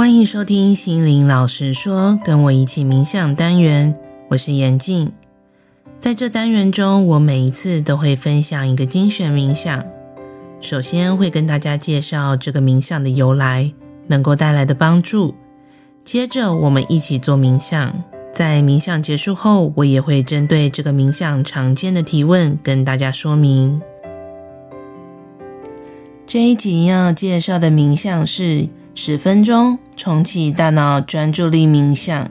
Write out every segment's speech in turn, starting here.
欢迎收听心灵老师说，跟我一起冥想单元，我是严静。在这单元中，我每一次都会分享一个精选冥想。首先会跟大家介绍这个冥想的由来，能够带来的帮助。接着我们一起做冥想。在冥想结束后，我也会针对这个冥想常见的提问跟大家说明。这一集要介绍的冥想是。十分钟重启大脑专注力冥想。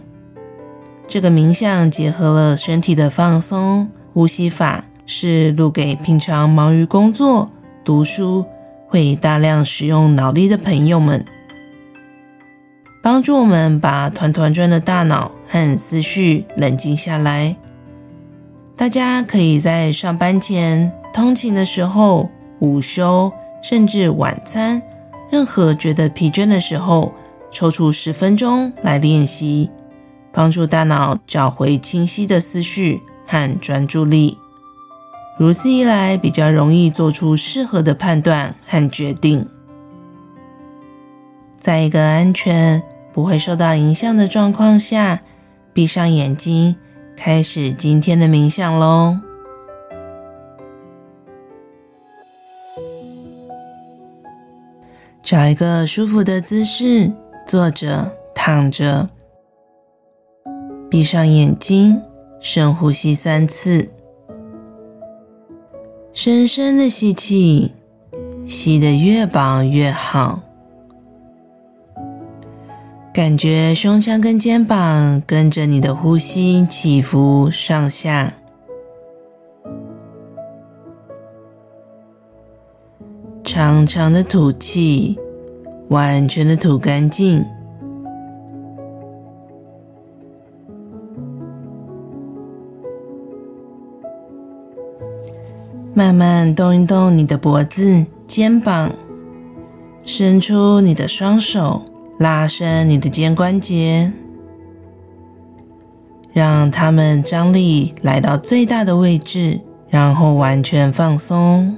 这个冥想结合了身体的放松、呼吸法，是录给平常忙于工作、读书、会大量使用脑力的朋友们，帮助我们把团团转的大脑和思绪冷静下来。大家可以在上班前、通勤的时候、午休，甚至晚餐。任何觉得疲倦的时候，抽出十分钟来练习，帮助大脑找回清晰的思绪和专注力。如此一来，比较容易做出适合的判断和决定。在一个安全、不会受到影响的状况下，闭上眼睛，开始今天的冥想喽。找一个舒服的姿势，坐着、躺着，闭上眼睛，深呼吸三次，深深的吸气，吸得越饱越好，感觉胸腔跟肩膀跟着你的呼吸起伏上下，长长的吐气。完全的吐干净，慢慢动一动你的脖子、肩膀，伸出你的双手，拉伸你的肩关节，让它们张力来到最大的位置，然后完全放松。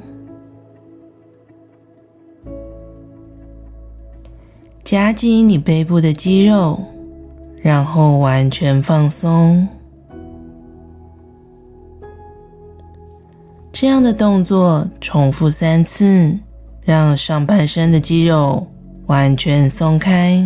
夹紧你背部的肌肉，然后完全放松。这样的动作重复三次，让上半身的肌肉完全松开。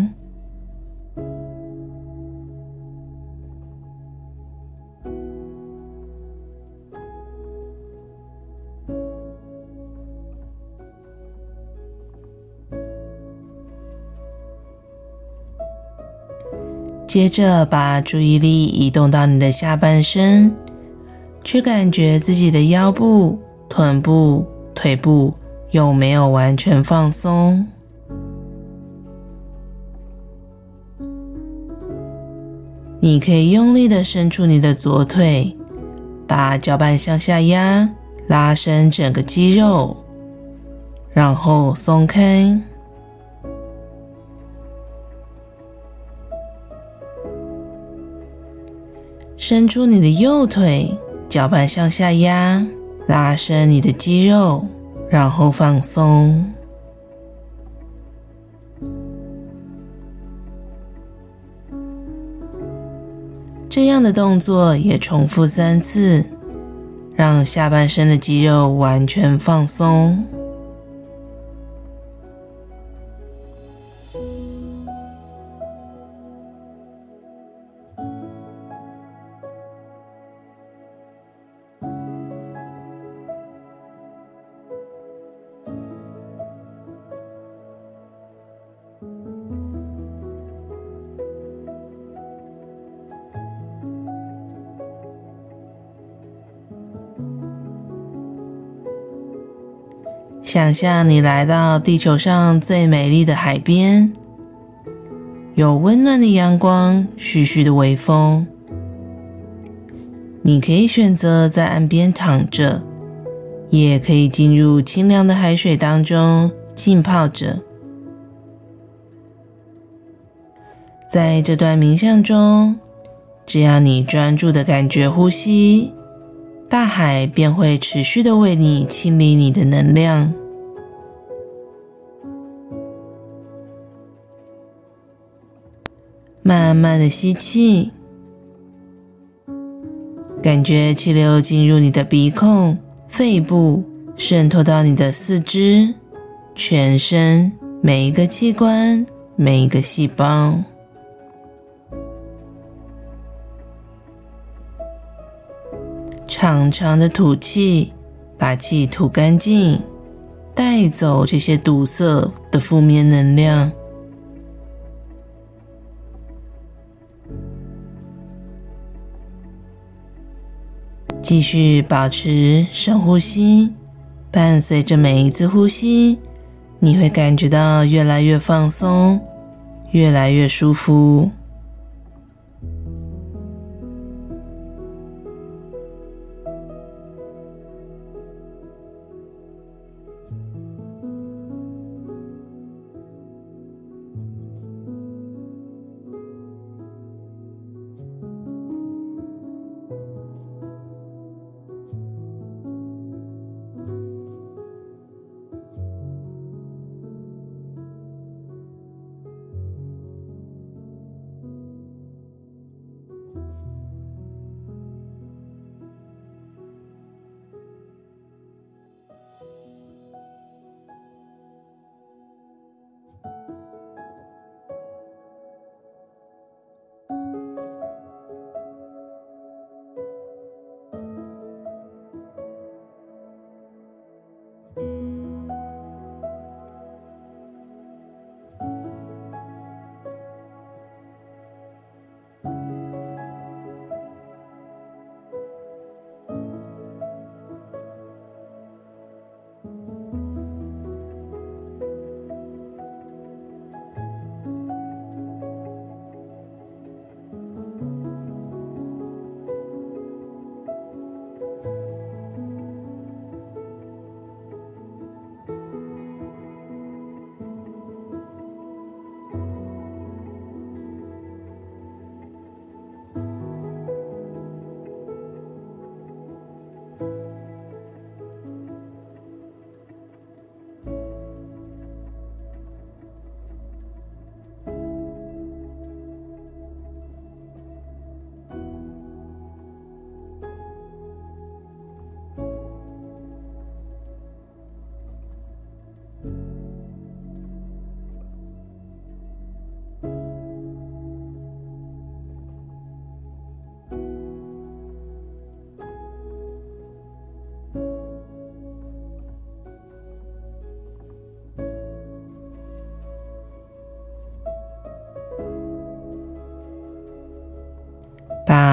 接着，把注意力移动到你的下半身，去感觉自己的腰部、臀部、腿部有没有完全放松。你可以用力的伸出你的左腿，把脚板向下压，拉伸整个肌肉，然后松开。伸出你的右腿，脚板向下压，拉伸你的肌肉，然后放松。这样的动作也重复三次，让下半身的肌肉完全放松。想象你来到地球上最美丽的海边，有温暖的阳光，徐徐的微风。你可以选择在岸边躺着，也可以进入清凉的海水当中浸泡着。在这段冥想中，只要你专注的感觉呼吸，大海便会持续的为你清理你的能量。慢慢的吸气，感觉气流进入你的鼻孔、肺部，渗透到你的四肢、全身每一个器官、每一个细胞。长长的吐气，把气吐干净，带走这些堵塞的负面能量。继续保持深呼吸，伴随着每一次呼吸，你会感觉到越来越放松，越来越舒服。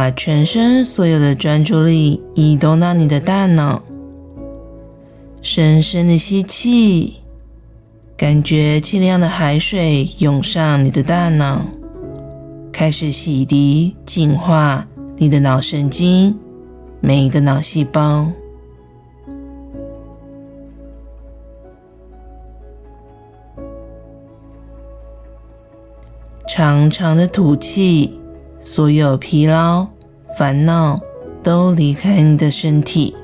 把全身所有的专注力移动到你的大脑，深深的吸气，感觉清凉的海水涌上你的大脑，开始洗涤、净化你的脑神经，每一个脑细胞。长长的吐气。所有疲劳、烦恼都离开你的身体。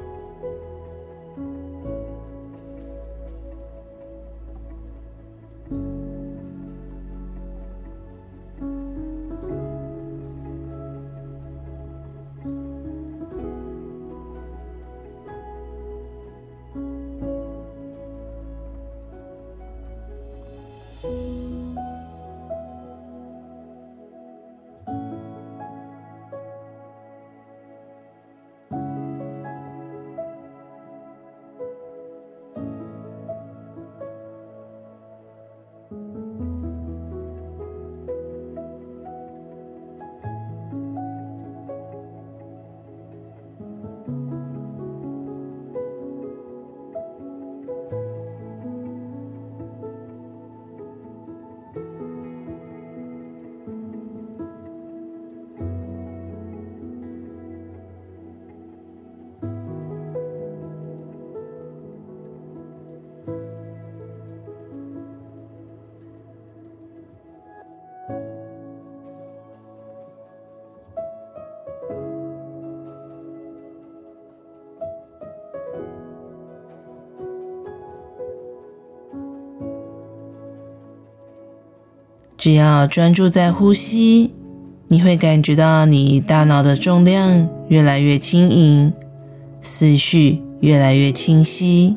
只要专注在呼吸，你会感觉到你大脑的重量越来越轻盈，思绪越来越清晰。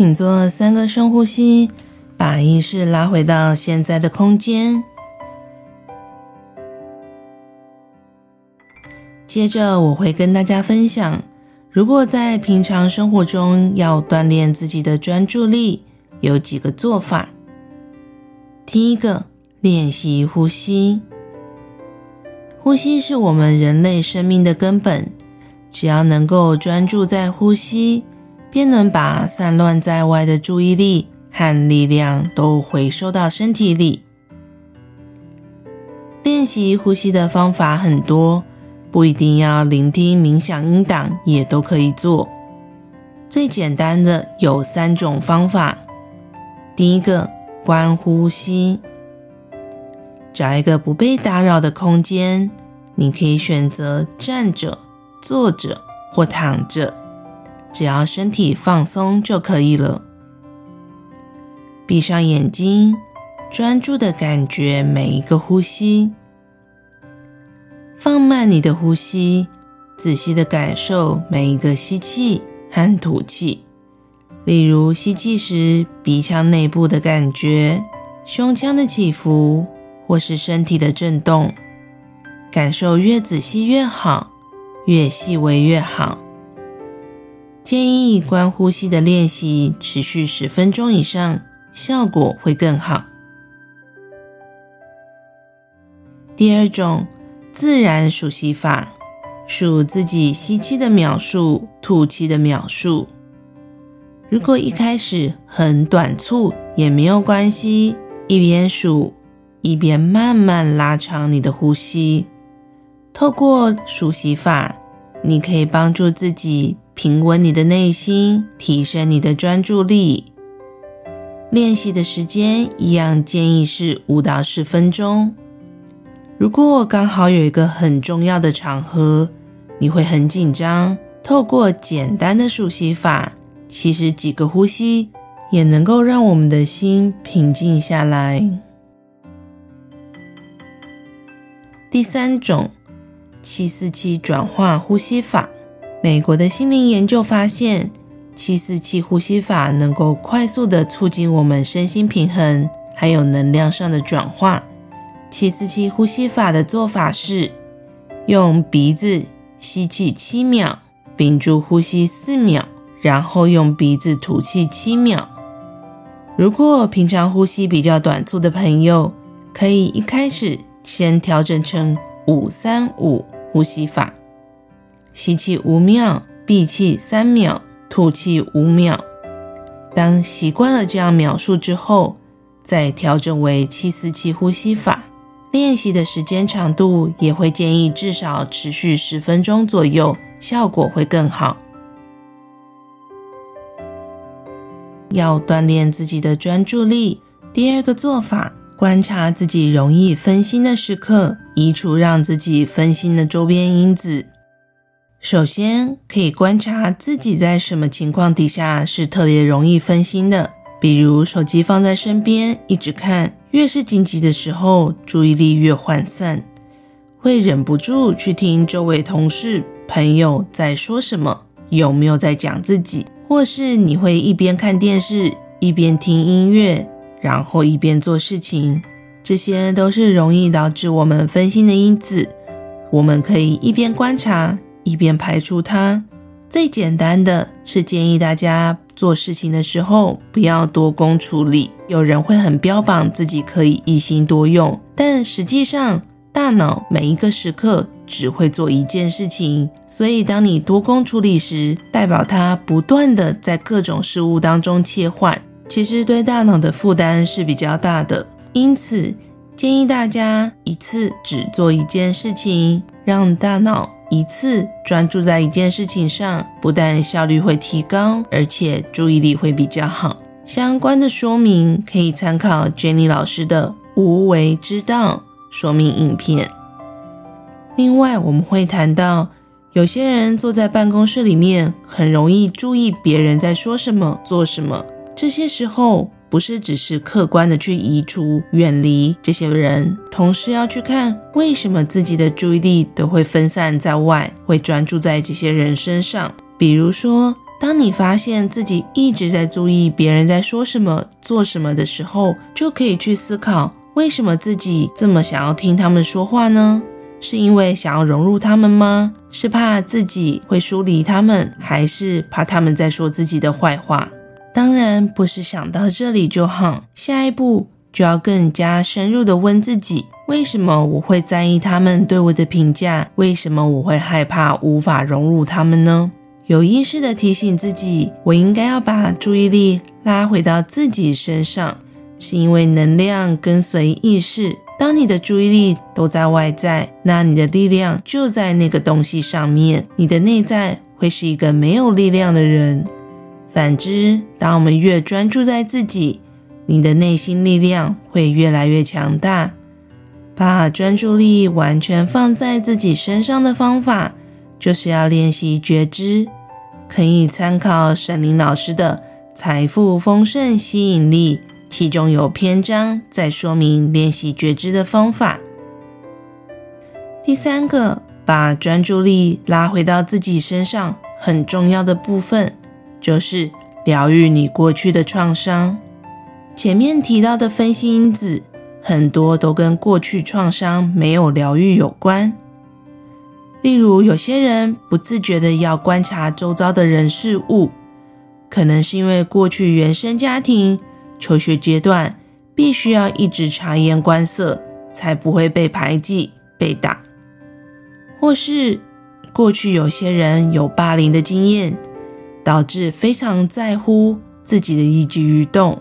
请做三个深呼吸，把意识拉回到现在的空间。接着，我会跟大家分享，如果在平常生活中要锻炼自己的专注力，有几个做法。第一个，练习呼吸。呼吸是我们人类生命的根本，只要能够专注在呼吸，便能把散乱在外的注意力和力量都回收到身体里。练习呼吸的方法很多，不一定要聆听冥想音档也都可以做。最简单的有三种方法。第一个，观呼吸，找一个不被打扰的空间，你可以选择站着、坐着或躺着。只要身体放松就可以了。闭上眼睛，专注的感觉每一个呼吸，放慢你的呼吸，仔细的感受每一个吸气和吐气。例如，吸气时鼻腔内部的感觉、胸腔的起伏，或是身体的震动，感受越仔细越好，越细微越好。建议观呼吸的练习持续十分钟以上，效果会更好。第二种，自然数息法，数自己吸气的秒数，吐气的秒数。如果一开始很短促也没有关系，一边数一边慢慢拉长你的呼吸。透过数息法，你可以帮助自己。平稳你的内心，提升你的专注力。练习的时间一样，建议是五到十分钟。如果刚好有一个很重要的场合，你会很紧张，透过简单的数息法，其实几个呼吸也能够让我们的心平静下来。第三种，七四七转化呼吸法。美国的心灵研究发现，七四七呼吸法能够快速的促进我们身心平衡，还有能量上的转化。七四七呼吸法的做法是：用鼻子吸气七秒，屏住呼吸四秒，然后用鼻子吐气七秒。如果平常呼吸比较短促的朋友，可以一开始先调整成五三五呼吸法。吸气五秒，闭气三秒，吐气五秒。当习惯了这样秒数之后，再调整为七四七呼吸法。练习的时间长度也会建议至少持续十分钟左右，效果会更好。要锻炼自己的专注力，第二个做法，观察自己容易分心的时刻，移除让自己分心的周边因子。首先，可以观察自己在什么情况底下是特别容易分心的，比如手机放在身边一直看，越是紧急的时候，注意力越涣散；会忍不住去听周围同事、朋友在说什么，有没有在讲自己，或是你会一边看电视，一边听音乐，然后一边做事情，这些都是容易导致我们分心的因子。我们可以一边观察，一边排除它。最简单的是建议大家做事情的时候不要多工处理。有人会很标榜自己可以一心多用，但实际上大脑每一个时刻只会做一件事情。所以当你多工处理时，代表它不断地在各种事物当中切换，其实对大脑的负担是比较大的。因此建议大家一次只做一件事情，让大脑。一次专注在一件事情上，不但效率会提高，而且注意力会比较好。相关的说明可以参考 Jenny 老师的《无为之道》说明影片。另外，我们会谈到，有些人坐在办公室里面，很容易注意别人在说什么、做什么，这些时候。不是只是客观的去移除、远离这些人，同时要去看为什么自己的注意力都会分散在外，会专注在这些人身上。比如说，当你发现自己一直在注意别人在说什么、做什么的时候，就可以去思考，为什么自己这么想要听他们说话呢？是因为想要融入他们吗？是怕自己会疏离他们，还是怕他们在说自己的坏话？当然不是想到这里就好，下一步就要更加深入的问自己：为什么我会在意他们对我的评价？为什么我会害怕无法融入他们呢？有意识的提醒自己，我应该要把注意力拉回到自己身上，是因为能量跟随意识。当你的注意力都在外在，那你的力量就在那个东西上面，你的内在会是一个没有力量的人。反之，当我们越专注在自己，你的内心力量会越来越强大。把专注力完全放在自己身上的方法，就是要练习觉知。可以参考沈伶老师的《财富丰盛吸引力》，其中有篇章在说明练习觉知的方法。第三个，把专注力拉回到自己身上，很重要的部分。就是疗愈你过去的创伤。前面提到的分析因子，很多都跟过去创伤没有疗愈有关。例如，有些人不自觉的要观察周遭的人事物，可能是因为过去原生家庭、求学阶段必须要一直察言观色，才不会被排挤、被打；或是过去有些人有霸凌的经验。导致非常在乎自己的一举一动，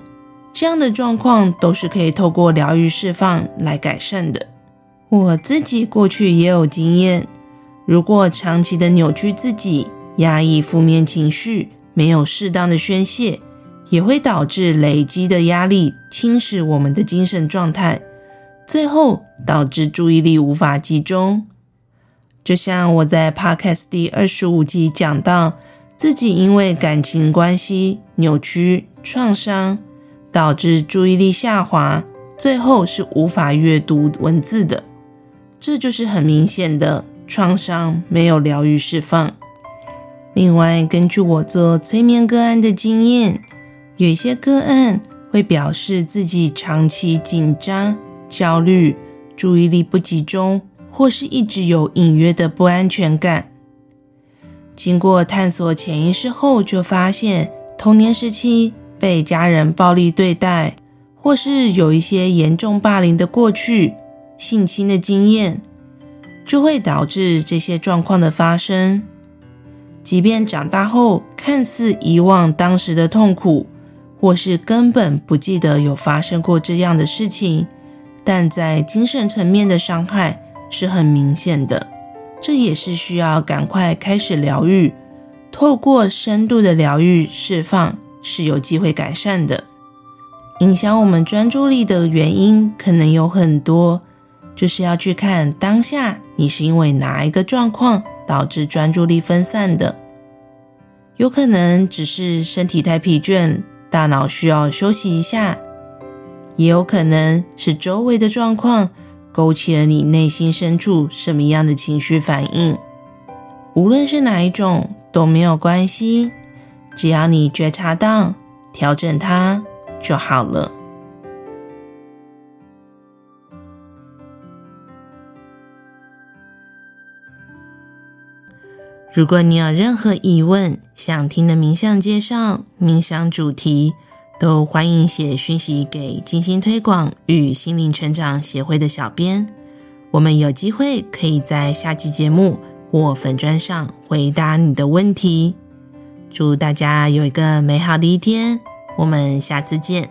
这样的状况都是可以透过疗愈释放来改善的。我自己过去也有经验，如果长期的扭曲自己、压抑负面情绪，没有适当的宣泄，也会导致累积的压力侵蚀我们的精神状态，最后导致注意力无法集中。就像我在 Podcast 第二十五集讲到。自己因为感情关系扭曲创伤，导致注意力下滑，最后是无法阅读文字的。这就是很明显的创伤没有疗愈释放。另外，根据我做催眠个案的经验，有一些个案会表示自己长期紧张、焦虑、注意力不集中，或是一直有隐约的不安全感。经过探索潜意识后，就发现童年时期被家人暴力对待，或是有一些严重霸凌的过去、性侵的经验，就会导致这些状况的发生。即便长大后看似遗忘当时的痛苦，或是根本不记得有发生过这样的事情，但在精神层面的伤害是很明显的。这也是需要赶快开始疗愈，透过深度的疗愈释放是有机会改善的。影响我们专注力的原因可能有很多，就是要去看当下你是因为哪一个状况导致专注力分散的。有可能只是身体太疲倦，大脑需要休息一下；也有可能是周围的状况勾起了你内心深处什么样的情绪反应。无论是哪一种都没有关系，只要你觉察到，调整它就好了。如果你有任何疑问，想听的冥想介绍、冥想主题，都欢迎写讯息给精心推广与心灵成长协会的小编，我们有机会可以在下期节目或粉砖上回答你的问题。祝大家有一个美好的一天，我们下次见。